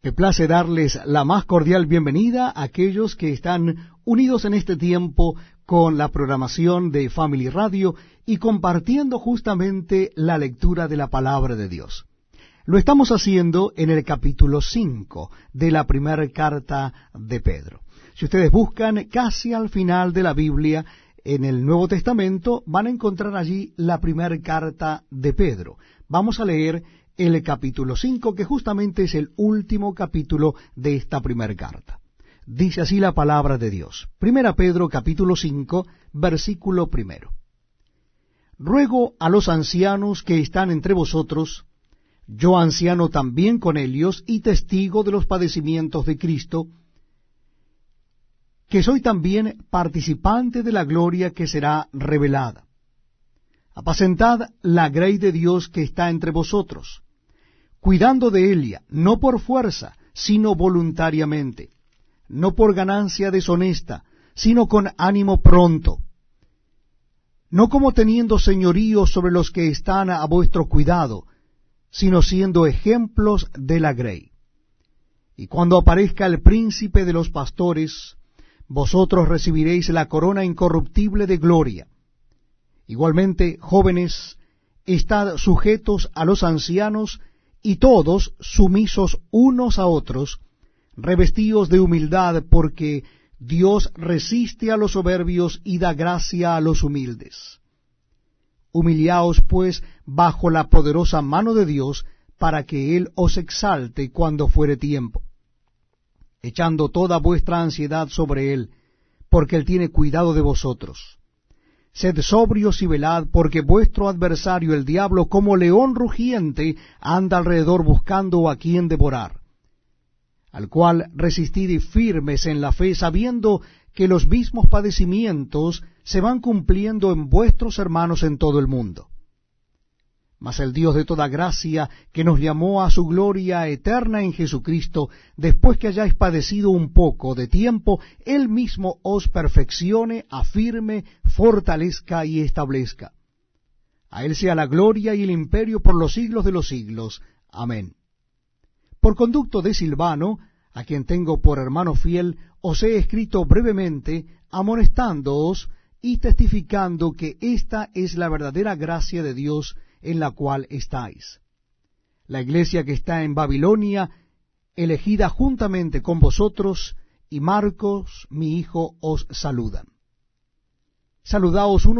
Me place darles la más cordial bienvenida a aquellos que están unidos en este tiempo con la programación de Family Radio y compartiendo justamente la lectura de la palabra de Dios. Lo estamos haciendo en el capítulo 5 de la primera carta de Pedro. Si ustedes buscan casi al final de la Biblia, en el Nuevo Testamento, van a encontrar allí la primera carta de Pedro. Vamos a leer el capítulo 5, que justamente es el último capítulo de esta primera carta. Dice así la palabra de Dios. Primera Pedro capítulo 5, versículo primero. Ruego a los ancianos que están entre vosotros, yo anciano también con ellos y testigo de los padecimientos de Cristo, que soy también participante de la gloria que será revelada. Apacentad la grey de Dios que está entre vosotros, cuidando de ella, no por fuerza, sino voluntariamente, no por ganancia deshonesta, sino con ánimo pronto, no como teniendo señorío sobre los que están a vuestro cuidado, sino siendo ejemplos de la grey. Y cuando aparezca el príncipe de los pastores, vosotros recibiréis la corona incorruptible de gloria. Igualmente, jóvenes, estad sujetos a los ancianos, y todos sumisos unos a otros, revestidos de humildad, porque Dios resiste a los soberbios y da gracia a los humildes. Humillaos, pues, bajo la poderosa mano de Dios, para que Él os exalte cuando fuere tiempo, echando toda vuestra ansiedad sobre Él, porque Él tiene cuidado de vosotros. Sed sobrios y velad, porque vuestro adversario el diablo, como león rugiente, anda alrededor buscando a quien devorar, al cual resistid y firmes en la fe, sabiendo que los mismos padecimientos se van cumpliendo en vuestros hermanos en todo el mundo. Mas el Dios de toda gracia, que nos llamó a su gloria eterna en Jesucristo, después que hayáis padecido un poco de tiempo, Él mismo os perfeccione, afirme, fortalezca y establezca. A Él sea la gloria y el imperio por los siglos de los siglos. Amén. Por conducto de Silvano, a quien tengo por hermano fiel, os he escrito brevemente, amonestándoos y testificando que esta es la verdadera gracia de Dios, en la cual estáis. La iglesia que está en Babilonia, elegida juntamente con vosotros, y Marcos, mi hijo, os saludan. Saludaos unos